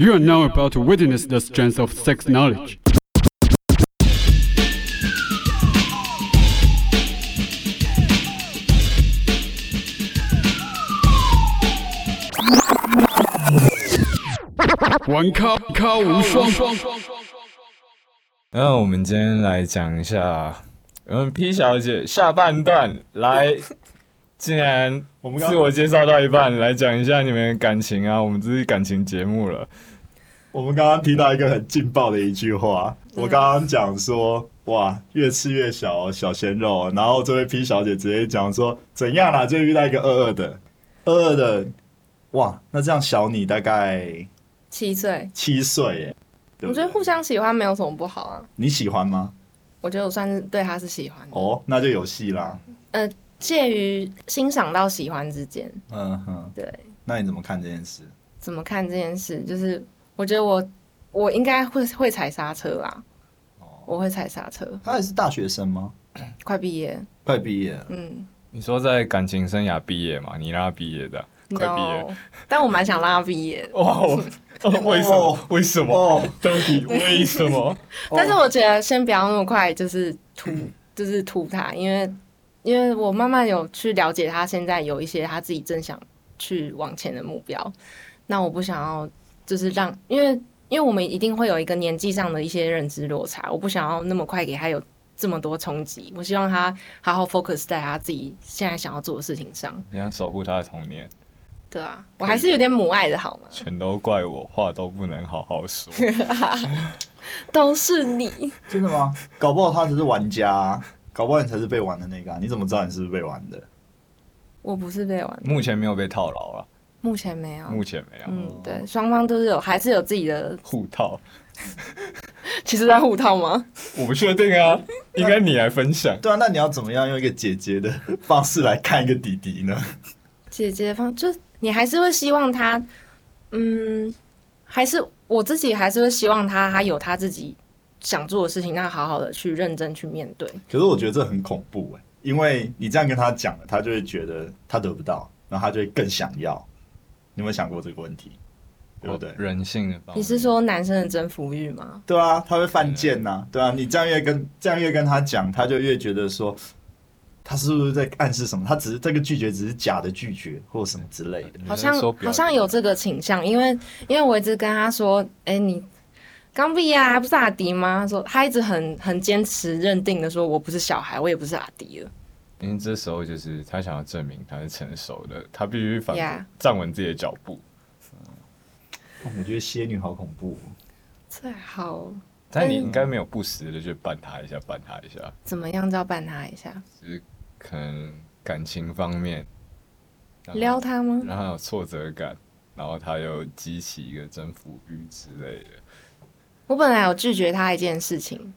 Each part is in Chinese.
You are now about to witness the strength of sex knowledge. 玩咖咖无双。那我们今天来讲一下，我们 P 小姐下半段来，既然我们自我介绍到一半，来讲一下你们的感情啊，我们这是感情节目了。我们刚刚提到一个很劲爆的一句话，我刚刚讲说，哇，越吃越小哦，小鲜肉哦。然后这位 P 小姐直接讲说，怎样啦？就遇到一个二二的，二二的，哇，那这样小你大概七岁，七岁耶。对对我觉得互相喜欢没有什么不好啊。你喜欢吗？我觉得我算是对他是喜欢的，哦，那就有戏啦。呃介于欣赏到喜欢之间。嗯哼，对，那你怎么看这件事？怎么看这件事？就是我觉得我我应该会会踩刹车啦，我会踩刹车。他也是大学生吗？快毕业，快毕业了，嗯，你说在感情生涯毕业嘛？你让他毕业的，快毕业。no，但我蛮想让他毕业的。哇，我为什么？为什么？哦，到底为什么？但是我觉得先不要那么快，就是图，就是图他，因为因为我慢慢有去了解他现在有一些他自己正想去往前的目标，那我不想要就是让，因为因为我们一定会有一个年纪上的一些认知落差，我不想要那么快给他有这么多冲击，我希望他好好 focus 在他自己现在想要做的事情上，你要守护他的童年，对啊，我还是有点母爱的好吗？全都怪我，话都不能好好说。都是你，真的吗？搞不好他只是玩家啊，搞不好你才是被玩的那个啊。你怎么知道你是不是被玩的？我不是被玩，目前没有被套牢了，目前没有，目前没有嗯，对，双方都是有，还是有自己的互套，其实在护套吗？我不确定啊，应该你来分享。对啊，那你要怎么样用一个姐姐的方式来看一个弟弟呢？姐姐方就你还是会希望他，嗯，还是我自己还是会希望他他有他自己想做的事情，那好好的去认真去面对。可是我觉得这很恐怖哎，因为你这样跟他讲了，他就会觉得他得不到，然后他就会更想要。你有没有想过这个问题？对不对？人性的方面，你是说男生的征服欲吗？对啊，他会犯贱呐、对啊，你这样越跟这样越跟他讲，他就越觉得说，他是不是在暗示什么？他只是这个拒绝只是假的拒绝，或什么之类的。好像好像有这个倾向，因为因为我一直跟他说，哎、你刚毕业啊，还不是阿迪吗？他说他一直很很坚持认定的说，我不是小孩，我也不是阿迪了。因为这时候就是他想要证明他是成熟的，他必须反 Yeah 站稳自己的脚步。哦我觉得仙女好恐怖哦。最好但你应该没有不时的去绊他一下，绊他一下，怎么样叫绊他一下，就是可能感情方面让他撩他吗？让他有挫折感，然后他又激起一个征服欲之类的。我本来有拒绝他一件事情，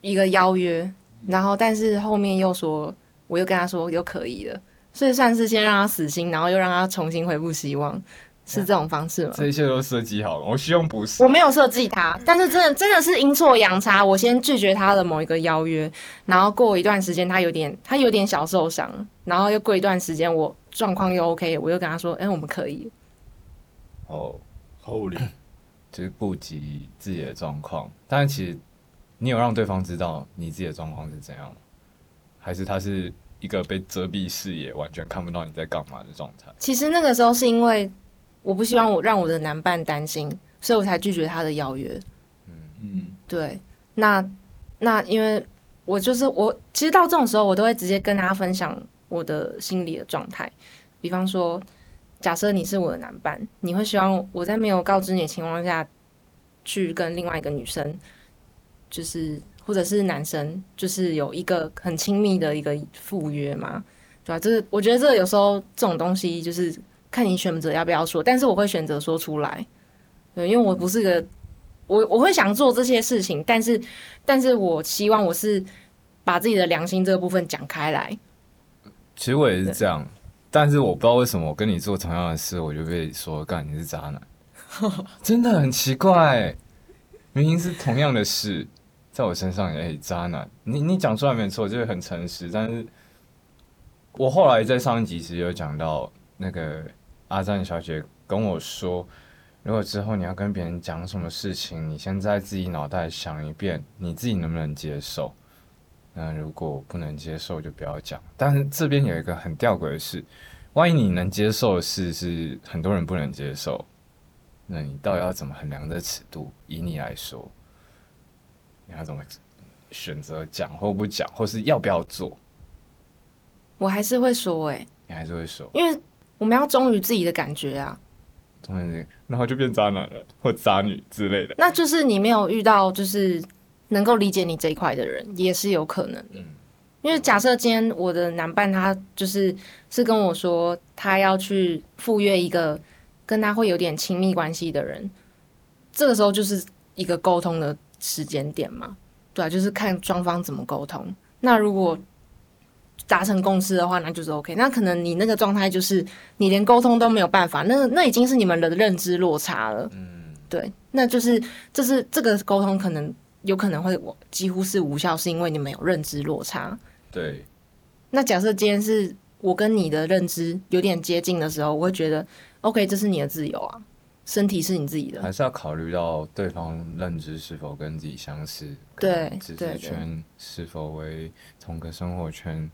一个邀约，然后但是后面又说，我又跟他说又可以了，所以算是先让他死心，然后又让他重新恢复希望，是这种方式吗？这一切都设计好了，我希望不是我。没有设计他，但是真的真的是阴错阳差，我先拒绝他的某一个邀约，然后过一段时间他有点他有点小受伤，然后又过一段时间我状况又 OK，我又跟他说，哎、我们可以，哦，Holy，就是顾及自己的状况，但是其实你有让对方知道你自己的状况是怎样吗？还是他是一个被遮蔽视野，完全看不到你在干嘛的状态？其实那个时候是因为我不希望我让我的男伴担心，所以我才拒绝他的邀约。嗯嗯，对，那那因为我就是我，其实到这种时候，我都会直接跟他分享我的心理的状态。比方说，假设你是我的男伴，你会希望我在没有告知你的情况下，去跟另外一个女生，就是或者是男生，就是有一个很亲密的一个赴约嘛？对吧、就是我觉得这个有时候这种东西就是看你选择要不要说，但是我会选择说出来。对，因为我不是个我我会想做这些事情，但是但是我希望我是把自己的良心这个部分讲开来。其实我也是这样，但是我不知道为什么我跟你做同样的事，我就被说干你是渣男，真的很奇怪。明明是同样的事，在我身上也、哎渣男。你你讲出来没错，就是很诚实，但是我后来在上一集其实有讲到那个阿赞小姐跟我说，如果之后你要跟别人讲什么事情，你先在自己脑袋想一遍，你自己能不能接受？那如果不能接受，就不要讲。但是这边有一个很吊诡的事，万一你能接受的事是很多人不能接受，那你到底要怎么衡量这尺度？以你来说，你要怎么选择讲或不讲，或是要不要做？我还是会说、欸，你还是会说，因为我们要忠于自己的感觉啊。中间这个，然后就变渣男了或渣女之类的。那就是你没有遇到就是能够理解你这一块的人，也是有可能的。因为假设今天我的男伴他就是是跟我说他要去赴约一个跟他会有点亲密关系的人，这个时候就是一个沟通的时间点嘛，对啊，就是看双方怎么沟通。那如果达成共识的话，那就是 OK。那可能你那个状态就是你连沟通都没有办法，那那已经是你们的认知落差了。嗯，对，那就是这是这个沟通可能有可能会几乎是无效，是因为你们有认知落差。对，那假设今天是我跟你的认知有点接近的时候，我会觉得 OK，这是你的自由啊，身体是你自己的。还是要考虑到对方认知是否跟自己相似，对跟知识圈是否为同个生活圈，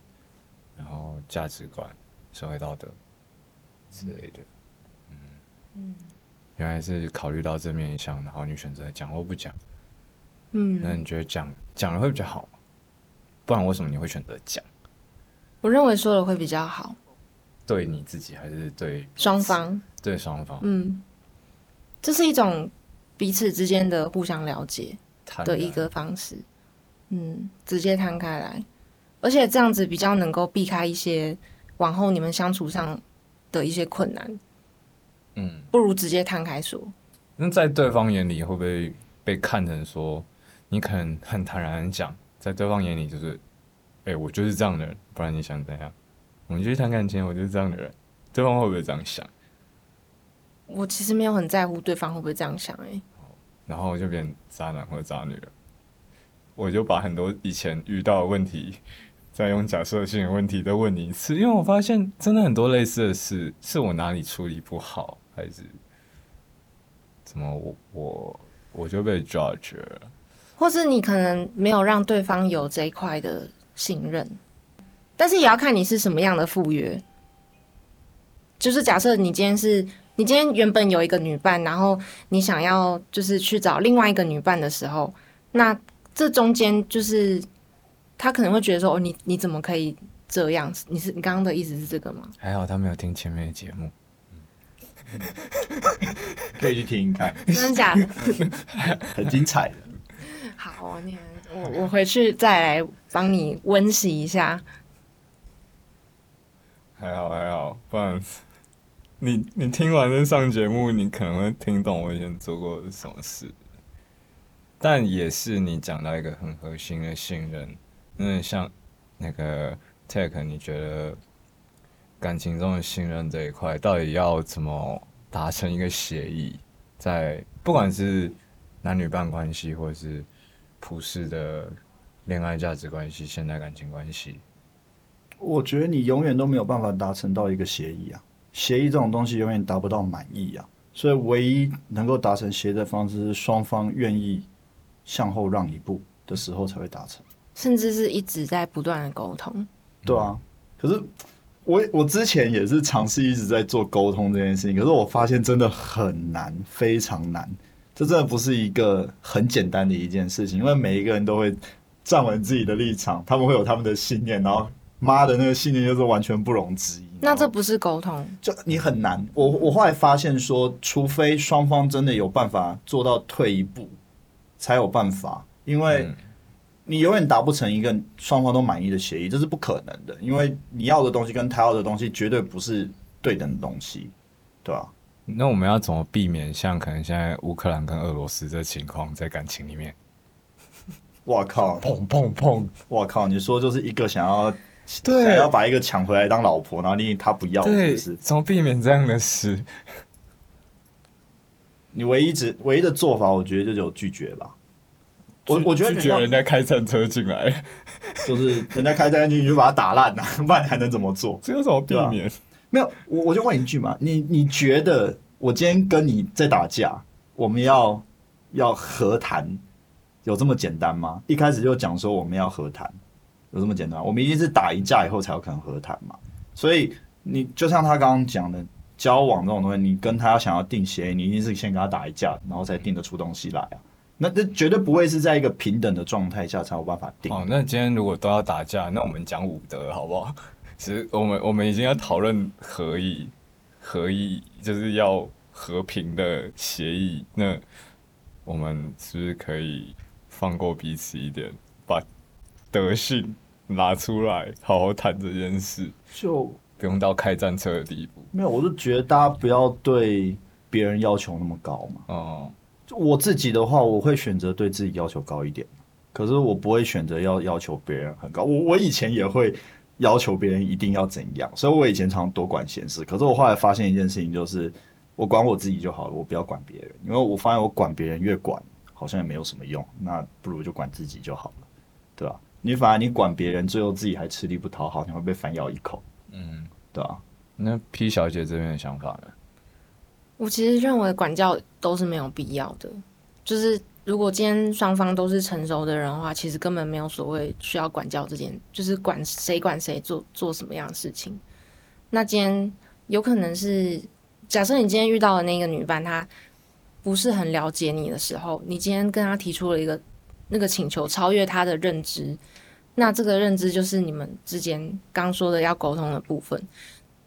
然后价值观、社会道德之类的。嗯原来是考虑到这面向，然后你选择讲或不讲。嗯，那你觉得讲讲了会比较好吗？不然为什么你会选择讲？我认为说了会比较好，对你自己还是对双方，对双方？嗯，这是一种彼此之间的互相了解。的一个方式，嗯，直接摊开来，而且这样子比较能够避开一些往后你们相处上的一些困难，嗯，不如直接摊开说。那在对方眼里会不会被看成说你可能很坦然地讲，在对方眼里就是，哎、我就是这样的人，不然你想怎样？我们就去谈感情，我就是这样的人，对方会不会这样想？我其实没有很在乎对方会不会这样想、欸，然后就变渣男或者渣女了。我就把很多以前遇到的问题，再用假设性的问题再问你一次，因为我发现真的很多类似的事，是我哪里处理不好，还是怎么我我我就被 judge 了？或是你可能没有让对方有这一块的信任，但是也要看你是什么样的赴约。就是假设你今天是你今天原本有一个女伴，然后你想要就是去找另外一个女伴的时候，那这中间就是他可能会觉得说，哦，你你怎么可以这样？你是你刚刚的意思是这个吗？还好他没有听前面的节目，可以去听一 看，真的假的？很精彩的。好，你我我回去再来帮你温习一下。还好还好，不然你你听完这上节目，你可能会听懂我以前做过什么事。但也是你讲到一个很核心的信任，那像那个 Tech，你觉得感情中的信任这一块，到底要怎么达成一个协议？在不管是男女伴关系，或者是普世的恋爱价值关系、现代感情关系，我觉得你永远都没有办法达成到一个协议啊，协议这种东西永远达不到满意啊，所以唯一能够达成协议的方式是双方愿意向后让一步的时候才会达成。甚至是一直在不断的沟通。对啊，可是我我之前也是尝试一直在做沟通这件事情，可是我发现真的很难，非常难。这真的不是一个很简单的一件事情，因为每一个人都会站稳自己的立场，他们会有他们的信念，然后妈的那个信念就是完全不容置疑。那这不是沟通，就你很难。我我后来发现说，除非双方真的有办法做到退一步，才有办法，因为嗯你永远达不成一个双方都满意的协议，这是不可能的。因为你要的东西跟他要的东西绝对不是对等的东西，对吧、那我们要怎么避免像可能现在乌克兰跟俄罗斯这情况在感情里面我靠，砰 砰砰？我靠！你说就是一个想要对想要把一个抢回来当老婆，然后另一他不要，是对，不是？怎么避免这样的事？你唯一只唯一的做法，我觉得就只有拒绝吧。我我觉得拒绝人家开战车进来，就是人家开战进去就把他打烂了、不然还能怎么做？这有什么避免？没有，我我就问一句嘛，你你觉得我今天跟你在打架，我们要要和谈，有这么简单吗？一开始就讲说我们要和谈，有这么简单？我们一定是打一架以后才有可能和谈嘛。所以你就像他刚刚讲的，交往这种东西，你跟他要想要定协议，你一定是先跟他打一架，然后才定得出东西来啊。那这绝对不会是在一个平等的状态下才有办法定。哦，那今天如果都要打架，那我们讲武德好不好？其实我们我们已经要讨论合议，合议就是要和平的协议。那我们是不是可以放过彼此一点，把德性拿出来，好好谈这件事，就不用到开战车的地步。没有，我就觉得大家不要对别人要求那么高嘛。哦、就我自己的话，我会选择对自己要求高一点，可是我不会选择要要求别人很高。我我以前也会要求别人一定要怎样，所以我以前常多管闲事。可是我后来发现一件事情，就是我管我自己就好了，我不要管别人，因为我发现我管别人越管，好像也没有什么用，那不如就管自己就好了，对吧？你反而你管别人，最后自己还吃力不讨好，你会被反咬一口，嗯，对啊？那 P 小姐这边的想法呢？我其实认为管教都是没有必要的，就是如果今天双方都是成熟的人的话，其实根本没有所谓需要管教这件，就是管谁管谁做做什么样的事情。那今天有可能是，假设你今天遇到的那个女伴，她不是很了解你的时候，你今天跟她提出了一个那个请求，超越他的认知，那这个认知就是你们之间刚说的要沟通的部分。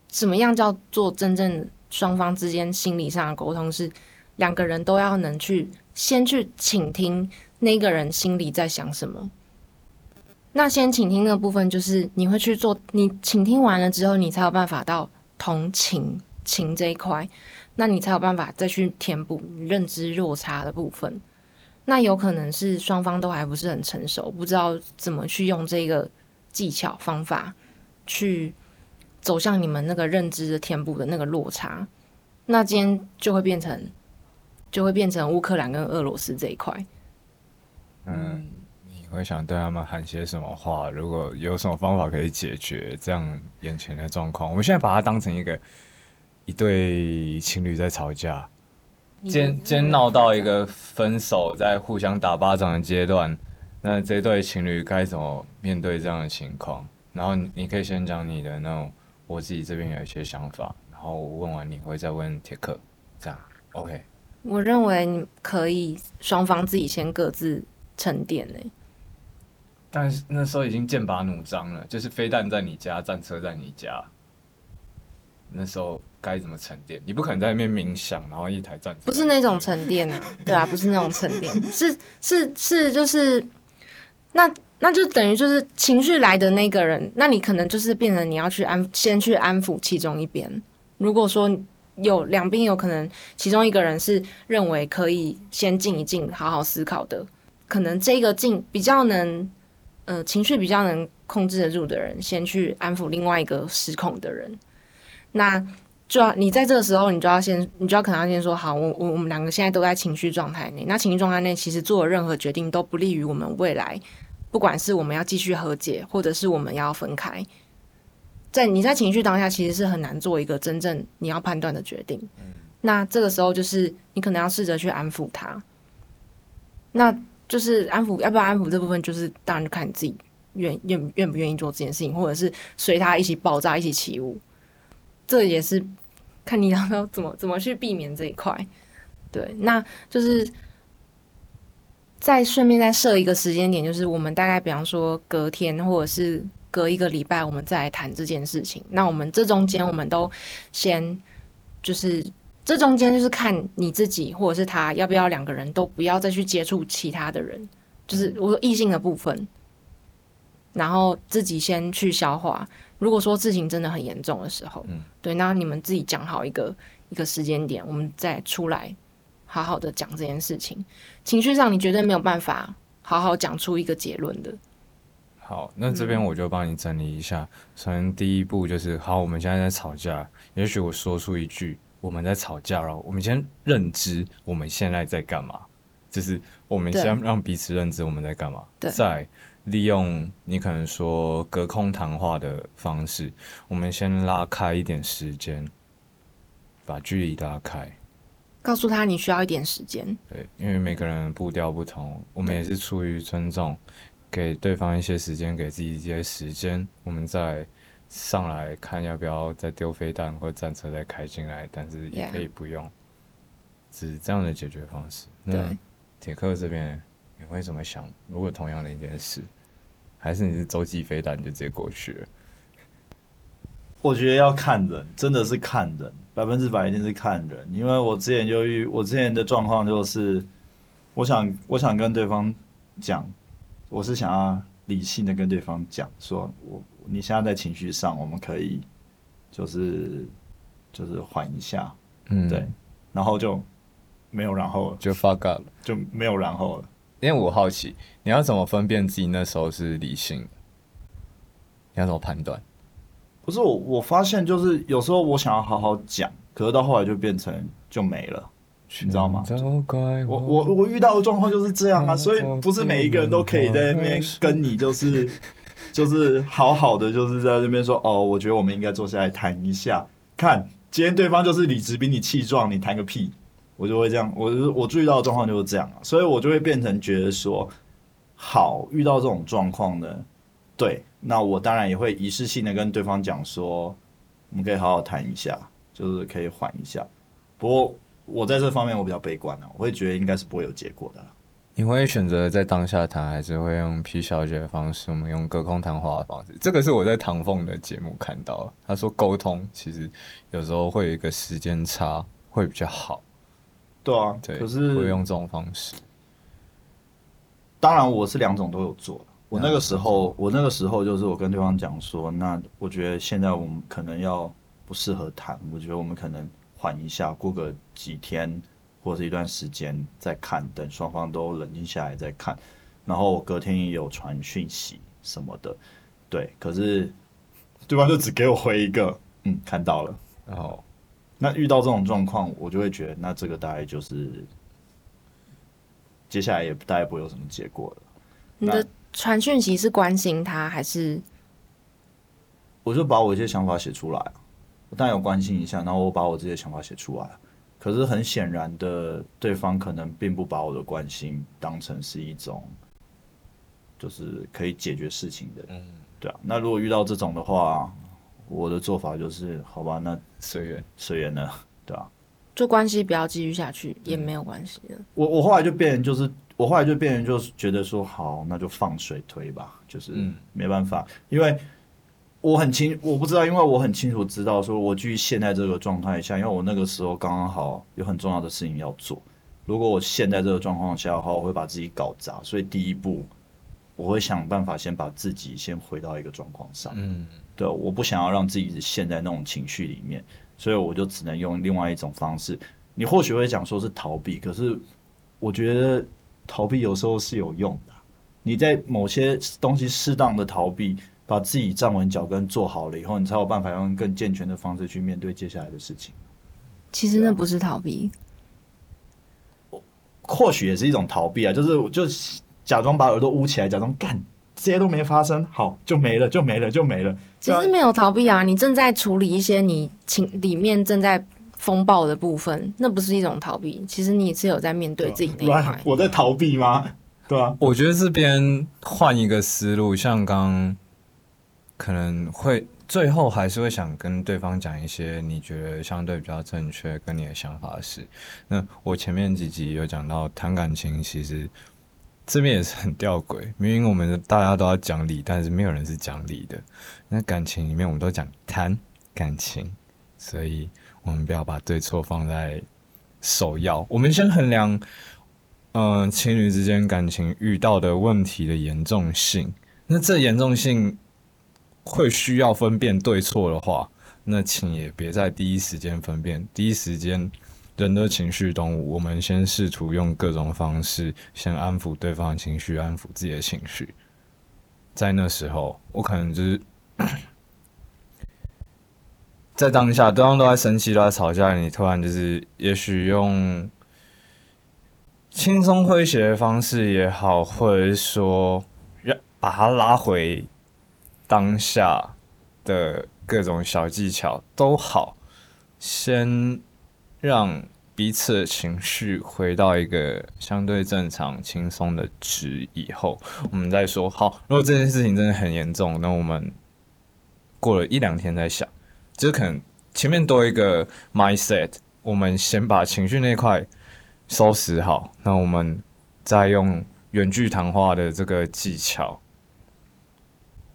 什么样叫做真正双方之间心理上的沟通？是两个人都要能去先去倾听那个人心里在想什么。那先倾听那个部分，就是你会去做，你倾听完了之后，你才有办法到同情情这一块，那你才有办法再去填补认知落差的部分。那有可能是双方都还不是很成熟，不知道怎么去用这个技巧方法去走向你们那个认知的填补的那个落差，那今天就会变成就会变成乌克兰跟俄罗斯这一块。嗯，你会想对他们喊些什么话？如果有什么方法可以解决这样眼前的状况，我们现在把它当成一个一对情侣在吵架，今天闹到一个分手，在互相打巴掌的阶段，那这对情侣该怎么面对这样的情况？然后你你可以先讲你的那种，我自己这边有一些想法，然后我问完你会再问铁克，这样 OK？我认为你可以双方自己先各自沉淀呢、但是那时候已经剑拔弩张了，就是飞弹在你家，战车在你家。那时候该怎么沉淀？你不可能在那边冥想，然后一台战车不是那种沉淀啊，对啊，不是那种沉淀，是是是，就是那那就等于就是情绪来的那个人，那你可能就是变成你要去安先去安抚其中一边。如果说有两边有可能，其中一个人是认为可以先静一静，好好思考的，可能这个静比较能，呃，情绪比较能控制得住的人，先去安抚另外一个失控的人。那就要你在这个时候，你就要先，你就要可能要先说好，我我我们两个现在都在情绪状态内。那情绪状态内，其实做任何决定都不利于我们未来，不管是我们要继续和解，或者是我们要分开。在你在情绪当下，其实是很难做一个真正你要判断的决定。那这个时候就是你可能要试着去安抚他。那就是安抚，要不要安抚这部分，就是当然就看你自己愿愿愿不愿意做这件事情，或者是随他一起爆炸，一起起舞。这也是看你要不要怎么怎么去避免这一块。对，那就是再顺便再设一个时间点，就是我们大概比方说隔天或者是隔一个礼拜，我们再来谈这件事情。那我们这中间我们都先就是这中间就是看你自己或者是他要不要两个人都不要再去接触其他的人，就是我说异性的部分，然后自己先去消化。如果说事情真的很严重的时候，嗯对，那你们自己讲好一个一个时间点，我们再出来好好的讲这件事情。情绪上你绝对没有办法好好讲出一个结论的。好，那这边我就帮你整理一下。首先第一步就是，好，我们现在在吵架，也许我说出一句我们在吵架了，我们先认知我们现在在干嘛，就是我们先让彼此认知我们在干嘛，对。再利用你可能说隔空谈话的方式，我们先拉开一点时间，把距离拉开，告诉他你需要一点时间。对，因为每个人步调不同，我们也是出于尊重，给对方一些时间，给自己一些时间，我们再上来看要不要再丢飞弹或战车再开进来，但是也可以不用，只是这样的解决方式。那对铁克这边你会怎么想？如果同样的一件事，还是你是洲际飞弹你就直接过去了？我觉得要看人，真的是看人，百分之百一定是看人。因为我之前就遇，我之前的状况就是，我想我想跟对方讲，我是想要理性的跟对方讲，说我你现在在情绪上，我们可以就是就是缓一下，嗯对，然后就没有然后了，就 fuck up 了。就没有然后了。因为我好奇，你要怎么分辨自己那时候是理性的？你要怎么判断？不是我，我发现就是有时候我想要好好讲，可是到后来就变成就没了，你知道吗？怪我我我遇到的状况就是这样啊，嗯所以不是每一个人都可以在那边跟你就是 就是好好的，就是在那边说哦，我觉得我们应该坐下来谈一下，看今天对方就是理直比你气壮，你谈个屁，我就会这样，我我注意到的状况就是这样，所以我就会变成觉得说，好，遇到这种状况呢，对，那我当然也会仪式性的跟对方讲说，我们可以好好谈一下，就是可以缓一下，不过。我在这方面我比较悲观啊，我会觉得应该是不会有结果的。你会选择在当下谈，还是会用 P 小姐的方式？我们用隔空谈话的方式。这个是我在唐凤的节目看到，他说沟通其实有时候会有一个时间差，会比较好。对啊，对，可是会用这种方式。当然我是两种都有做。我那个时候，我那个时候就是我跟对方讲说，那我觉得现在我们可能要不适合谈，我觉得我们可能缓一下，过个几天或者是一段时间再看，等双方都冷静下来再看。然后我隔天也有传讯息什么的，对，可是对方就只给我回一个，嗯，看到了。然后那遇到这种状况，我就会觉得，那这个大概就是接下来也大概不会有什么结果了。你的传讯息是关心他，还是我就把我一些想法写出来，我当然有关心一下，然后我把我这些想法写出来。可是很显然的，对方可能并不把我的关心当成是一种，就是可以解决事情的。嗯，对啊。那如果遇到这种的话，我的做法就是，好吧，那随缘。随缘了，对啊。就关系不要继续下去也没有关系的？我我后来就变成就是，我后来就变成就是觉得说，好，那就放水推吧，就是嗯没办法，因为我很清，我不知道，因为我很清楚知道，说我继续现在这个状态下，因为我那个时候刚刚好有很重要的事情要做，如果我现在这个状况下的话，我会把自己搞砸，所以第一步我会想办法先把自己先回到一个状况上，嗯，对，我不想要让自己陷在那种情绪里面，所以我就只能用另外一种方式。你或许会讲说是逃避，可是我觉得逃避有时候是有用的。你在某些东西适当的逃避，把自己站稳脚跟做好了以后，你才有办法用更健全的方式去面对接下来的事情。其实那不是逃避，或许也是一种逃避啊，就是就是假装把耳朵捂起来，假装干这些都没发生，好就没了，就没了，就没了。其实没有逃避啊，你正在处理一些你情里面正在风暴的部分，那不是一种逃避，其实你是有在面对自己那一不然块。我在逃避吗？对啊，我觉得这边换一个思路，像刚可能会最后还是会想跟对方讲一些你觉得相对比较正确跟你的想法的事。那我前面几集有讲到谈感情，其实这边也是很吊诡，明明我们大家都要讲理，但是没有人是讲理的。那感情里面我们都讲谈感情，所以我们不要把对错放在首要，我们先衡量。嗯，情侣之间感情遇到的问题的严重性，那这严重性会需要分辨对错的话，那请也别在第一时间分辨。第一时间，人的情绪动物，我们先试图用各种方式先安抚对方的情绪，安抚自己的情绪。在那时候，我可能就是在当下，对方都在生气，都在吵架，你突然就是，也许用。轻松诙谐的方式也好，或者说让把他拉回当下的各种小技巧都好，先让彼此的情绪回到一个相对正常、轻松的值以后，我们再说。好，如果这件事情真的很严重，那我们过了一两天再想，就是可能前面多一个 mindset，我们先把情绪那块收拾好，那我们再用远距谈话的这个技巧，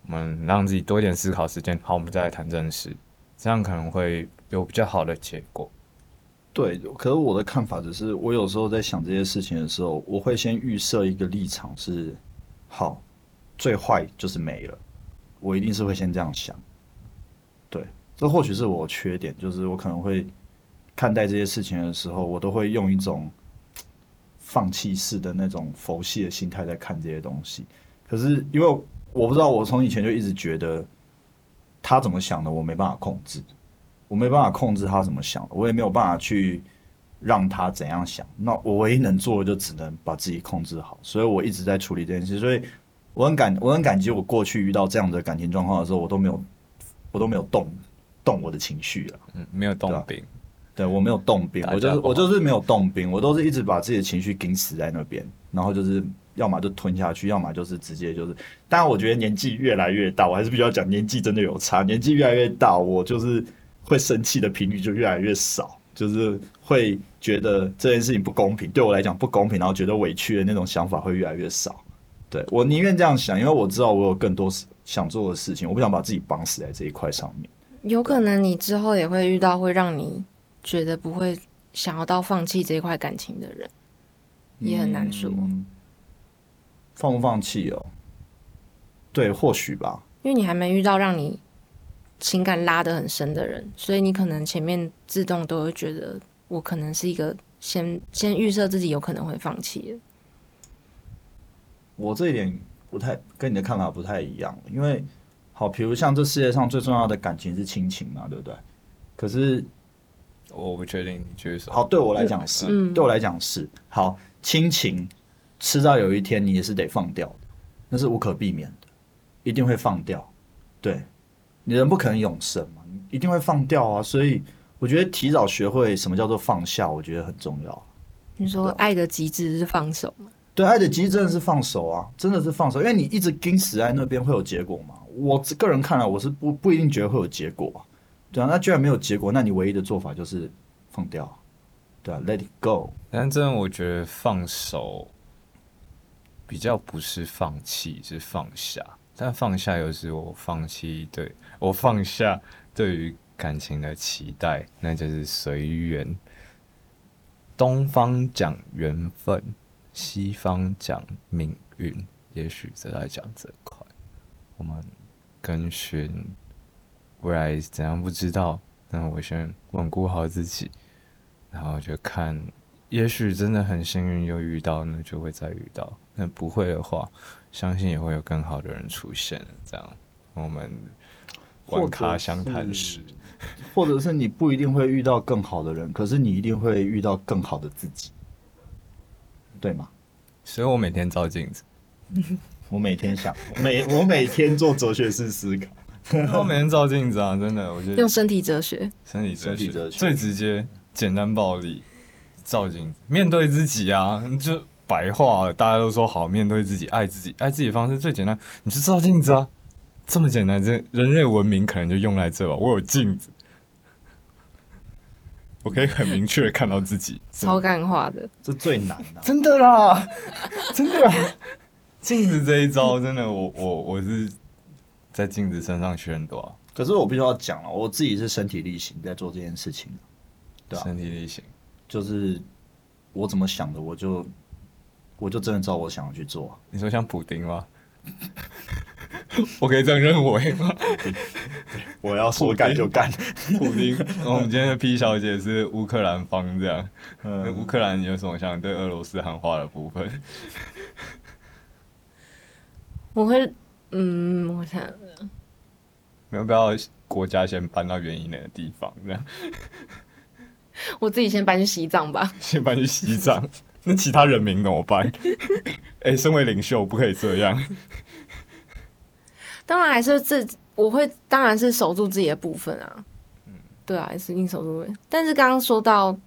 我们让自己多一点思考时间。好，我们再来谈正事，这样可能会有比较好的结果。对，可是我的看法只是，我有时候在想这些事情的时候，我会先预设一个立场是，好，最坏就是没了，我一定是会先这样想。对，这或许是我缺点，就是我可能会看待这些事情的时候，我都会用一种放弃式的那种佛系的心态在看这些东西。可是因为我不知道，我从以前就一直觉得他怎么想的，我没办法控制。我没办法控制他怎么想，我也没有办法去让他怎样想。那我唯一能做的就只能把自己控制好。所以我一直在处理这件事。所以我很感，我很感激我过去遇到这样的感情状况的时候，我都没有，我都没有动动我的情绪了。嗯，没有动兵，对我没有动兵，我就是我就是没有动兵，我都是一直把自己的情绪顶死在那边，然后就是要么就吞下去，要么就是直接就是。当然，我觉得年纪越来越大，我还是必须要讲，年纪真的有差。年纪越来越大，我就是。会生气的频率就越来越少，就是会觉得这件事情不公平，对我来讲不公平，然后觉得委屈的那种想法会越来越少。对我宁愿这样想，因为我知道我有更多想做的事情，我不想把自己绑死在这一块上面。有可能你之后也会遇到会让你觉得不会想要到放弃这一块感情的人，也很难说。放不放弃哦？对，或许吧，因为你还没遇到让你。情感拉得很深的人，所以你可能前面自动都会觉得，我可能是一个先先预设自己有可能会放弃的。我这一点不太跟你的看法不太一样，因为好，比如像这世界上最重要的感情是亲情嘛，对不对？可是我不确定你觉得好，对我来讲是，对我来讲是好，亲情迟早有一天你也是得放掉的，那是无可避免的，一定会放掉，对。你人不可能永生嘛，你一定会放掉啊，所以我觉得提早学会什么叫做放下，我觉得很重要。你说爱的极致是放手吗？对，爱的极致真的是放手啊，真的是放手，因为你一直盯死在那边会有结果吗？我个人看来，我是不不一定觉得会有结果。对啊，那既然没有结果，那你唯一的做法就是放掉，对啊，Let it go。但真的，我觉得放手比较不是放弃，是放下。但放下又是我放弃，对我放下对于感情的期待，那就是随缘。东方讲缘分，西方讲命运，也许是在讲这块。我们跟寻未来怎样不知道，那我先稳固好自己，然后就看，也许真的很幸运又遇到，那就会再遇到；那不会的话。相信也会有更好的人出现，这样我们玩咖相谈时，或者是你不一定会遇到更好的人，可是你一定会遇到更好的自己，对吗？所以我每天照镜子，我每天想，每我每天做哲学式思考，我每天照镜子啊，真的，我觉得用身体哲学，身体哲学。最直接、简单、暴力，照镜子，面对自己啊，就。白话，大家都说好，面对自己，爱自己，爱自己的方式最简单，你就照镜子啊，这么简单，这人类文明可能就用在这吧。我有镜子，我可以很明确的看到自己，超干化的，这最难的，真的啦，真的，镜子这一招真的，我我我是在镜子身上学很多。可是我必须要讲了，我自己是身体力行在做这件事情，对身体力行，就是我怎么想的，我就。我就真的照我想要去做。你说像普丁吗？我可以这样认为吗？我要说干就干。普丁，我们今天的 P 小姐是乌克兰方这样。嗯，乌克兰有什么想对俄罗斯喊话的部分？我会，嗯，我想，要不要国家先搬到原因的地方？这样，我自己先搬去西藏吧。先搬去西藏。那其他人民怎么办？哎，身为领袖不可以这样。当然还是自我会，当然是守住自己的部分啊。嗯，对啊，还是硬守住。但是刚刚说到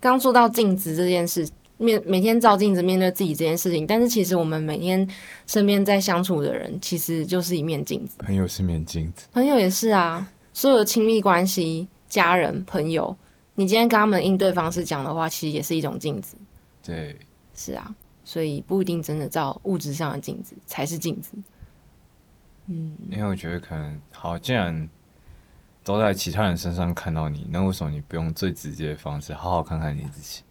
刚说到镜子这件事，面每天照镜子面对自己这件事情，但是其实我们每天身边在相处的人，其实就是一面镜子。朋友是面镜子，朋友也是啊，所有的亲密关系、家人、朋友，你今天跟他们应对方式讲的话，其实也是一种镜子。对，是啊，所以不一定真的照物质上的镜子才是镜子。嗯，因为我觉得可能好，既然都在其他人身上看到你，那为什么你不用最直接的方式好好看看你自己？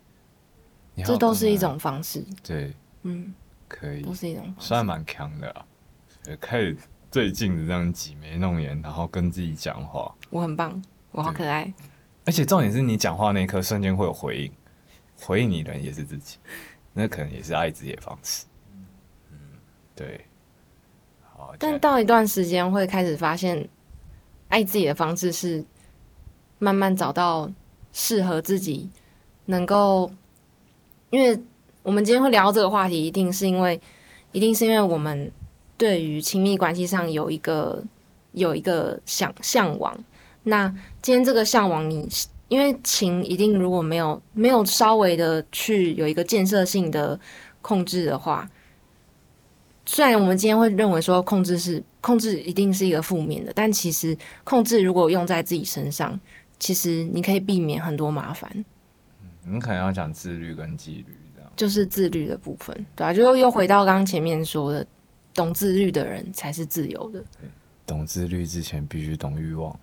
这都是一种方式。对，嗯，可以都，是一种方式。算蛮强的啊。呃开始对镜子这样挤眉弄眼，然后跟自己讲话，我很棒，我好可爱。而且重点是你讲话那一刻瞬间会有回应，回应你的人也是自己，那可能也是爱自己的方式。嗯，对。好，但到一段时间会开始发现，爱自己的方式是慢慢找到适合自己，能够，因为我们今天会聊到这个话题，一定是因为，一定是因为我们对于亲密关系上有一个有一个想向往。那今天这个向往你，因为情一定如果没有没有稍微的去有一个建设性的控制的话，虽然我们今天会认为说控制是控制一定是一个负面的，但其实控制如果用在自己身上，其实你可以避免很多麻烦，你可能要讲自律跟纪律这样。就是自律的部分，对啊，就又回到刚刚前面说的，懂自律的人才是自由的，懂自律之前必须懂欲望。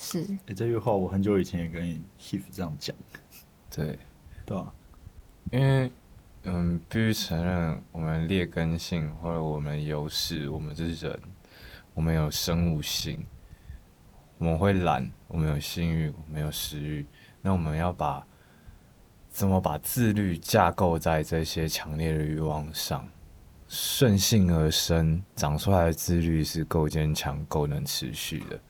是欸这句话我很久以前也跟 Hif 这样讲，对，对吧？因为嗯，必须承认我们劣根性或者我们优势，我们是人，我们有生物性，我们会懒，我们有性欲，我们有食欲，那我们要把怎么把自律架构在这些强烈的欲望上，顺性而生长出来的自律是够坚强、够能持续的。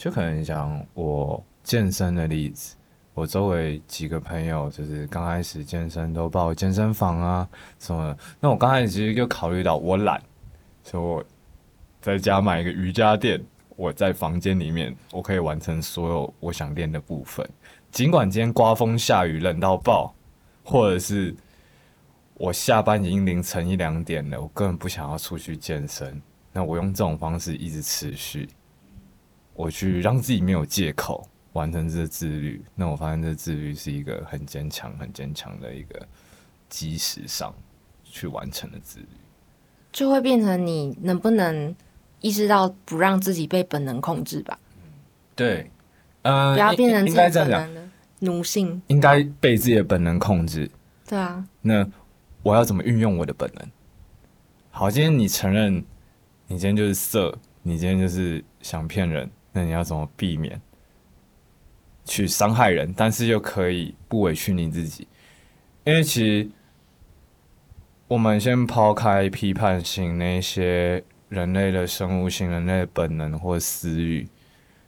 就可能讲我健身的例子，我周围几个朋友就是刚开始健身都报健身房啊什么，那我刚开始其实就考虑到我懒，所以我在家买一个瑜伽垫，我在房间里面我可以完成所有我想练的部分，尽管今天刮风下雨冷到爆，或者是我下班已经凌晨一两点了，我根本不想要出去健身，那我用这种方式一直持续。我去让自己没有借口完成这个自律，那我发现这自律是一个很坚强、很坚强的一个基石上去完成的自律。就会变成你能不能意识到不让自己被本能控制吧，对，呃，不要变成这样讲，本能的奴性，应该被自己的本能控制。对啊，那我要怎么运用我的本能？好，今天你承认你今天就是色，你今天就是想骗人，那你要怎么避免去伤害人，但是又可以不委屈你自己？因为其实我们先抛开批判性那些人类的生物性、人类的本能或私欲，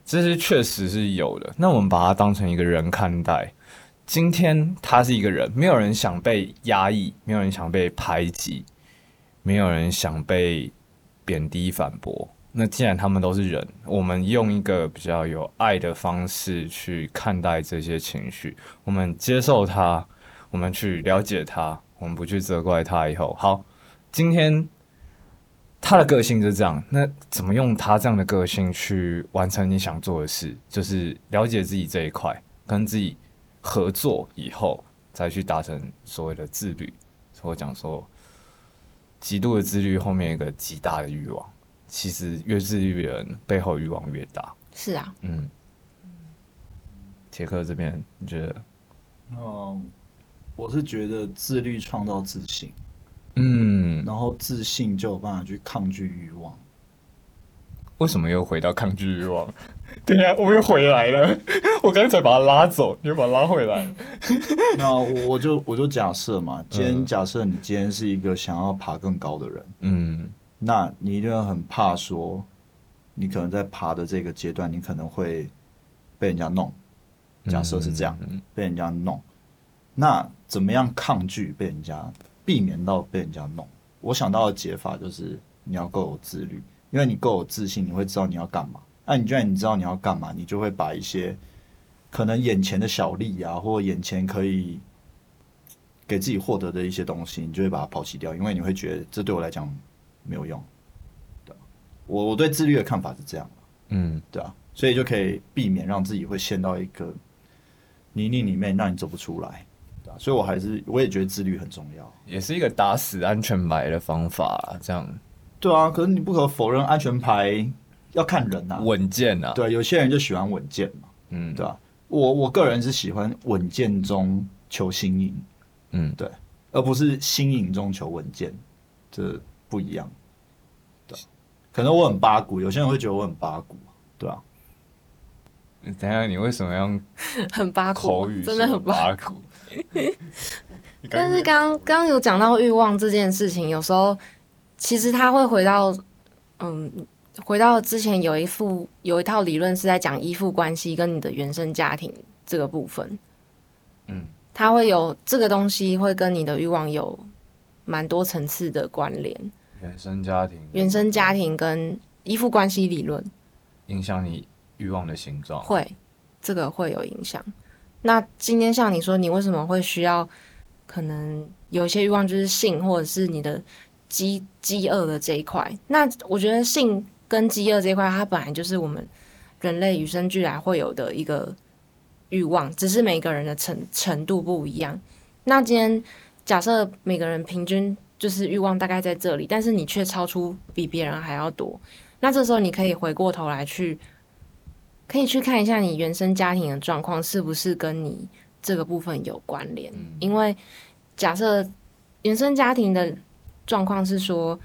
这些确实是有的。那我们把它当成一个人看待。今天他是一个人，没有人想被压抑，没有人想被排挤，没有人想被贬低反驳。那既然他们都是人，我们用一个比较有爱的方式去看待这些情绪，我们接受它，我们去了解它，我们不去责怪它。以后好，今天他的个性就这样，那怎么用他这样的个性去完成你想做的事？就是了解自己这一块，跟自己合作以后，再去达成所谓的自律。所以我讲说，极度的自律后面一个极大的欲望，其实越自律的人背后欲望越大。是啊，嗯，杰克这边你觉得？嗯，我是觉得自律创造自信，嗯，然后自信就有办法去抗拒欲望。为什么又回到抗拒欲望？对呀、我们又回来了。我刚才把他拉走，你又把他拉回来。那我我就我就假设嘛，今天嗯假设你今天是一个想要爬更高的人，嗯那你一定会很怕说，你可能在爬的这个阶段，你可能会被人家弄。假设是这样，嗯被人家弄，那怎么样抗拒被人家，避免到被人家弄？我想到的解法就是你要够有自律，因为你够有自信，你会知道你要干嘛。那你既然你知道你要干嘛，你就会把一些可能眼前的小利啊，或眼前可以给自己获得的一些东西，你就会把它抛弃掉，因为你会觉得这对我来讲没有用。对啊，我我对自律的看法是这样，嗯，对啊，所以就可以避免让自己会陷到一个泥泞里面，让你走不出来。对啊，所以我还是我也觉得自律很重要。也是一个打死安全牌的方法，这样。对啊，可是你不可否认，安全牌要看人呐、稳健啊。，对，有些人就喜欢稳健嘛，嗯，对啊、我我个人是喜欢稳健中求新颖，嗯，对，而不是新颖中求稳健，这不一样。对，可能我很八股，有些人会觉得我很八股，对啊，等一下你为什么要用 很八股口股，语真的很八。股？但是刚刚刚有讲到欲望这件事情，有时候其实他会回到，嗯，回到之前有一副有一套理论是在讲依附关系跟你的原生家庭这个部分，嗯，他会有这个东西会跟你的欲望有蛮多层次的关联，原生家庭，原生家庭跟依附关系理论。影响你欲望的形状。会，这个会有影响。那今天像你说，你为什么会需要？可能有一些欲望就是性，或者是你的饥饥饿的这一块。那我觉得性跟饥饿这一块，它本来就是我们人类与生俱来会有的一个欲望，只是每个人的程程度不一样。那今天假设每个人平均就是欲望大概在这里，但是你却超出比别人还要多，那这时候你可以回过头来去可以去看一下你原生家庭的状况是不是跟你这个部分有关联。因为假设原生家庭的状况是说，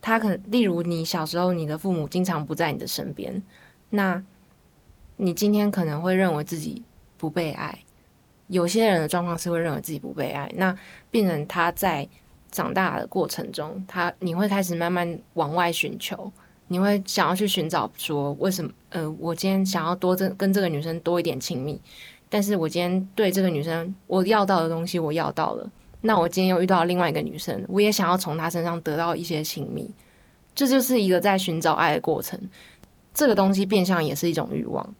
他可能例如你小时候你的父母经常不在你的身边，那你今天可能会认为自己不被爱。有些人的状况是会认为自己不被爱，那病人他在长大的过程中，他你会开始慢慢往外寻求，你会想要去寻找说为什么呃，我今天想要多这跟这个女生多一点亲密，但是我今天对这个女生我要到的东西我要到了，那我今天又遇到另外一个女生，我也想要从她身上得到一些亲密，这就是一个在寻找爱的过程。这个东西变相也是一种欲望，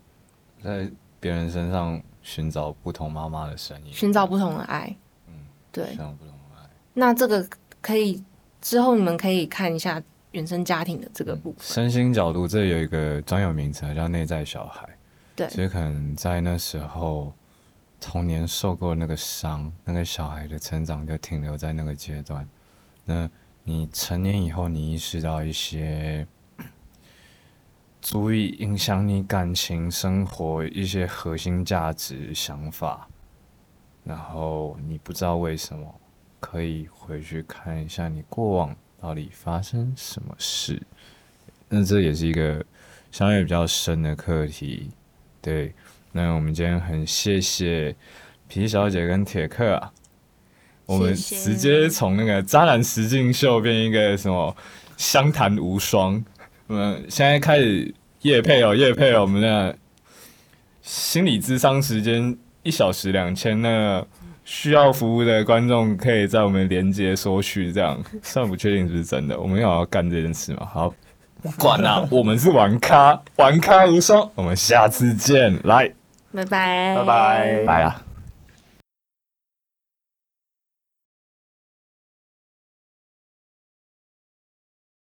在别人身上寻找不同妈妈的声音，寻找不同的爱。嗯，对寻，找不同的爱。那这个可以之后你们可以看一下原生家庭的这个部分。身心角度，这有一个专有名词叫内在小孩。对其实可能在那时候童年受过那个伤，那个小孩的成长就停留在那个阶段。那你成年以后，你意识到一些足以影响你感情生活一些核心价值想法，然后你不知道为什么，可以回去看一下你过往到底发生什么事。那这也是一个相对比较深的课题。对，那我们今天很谢谢皮小姐跟铁克啊，我们直接从那个渣男实境秀变一个什么相谈无双。我们现在开始夜配哦，夜配哦，我们的心理咨商时间一小时两千，那需要服务的观众可以在我们连接索取，这样。虽然不确定是不是真的，我们有要干这件事嘛？好，不 管啦、我们是玩咖，玩咖无双，我们下次见，来，拜拜，拜拜。拜啦。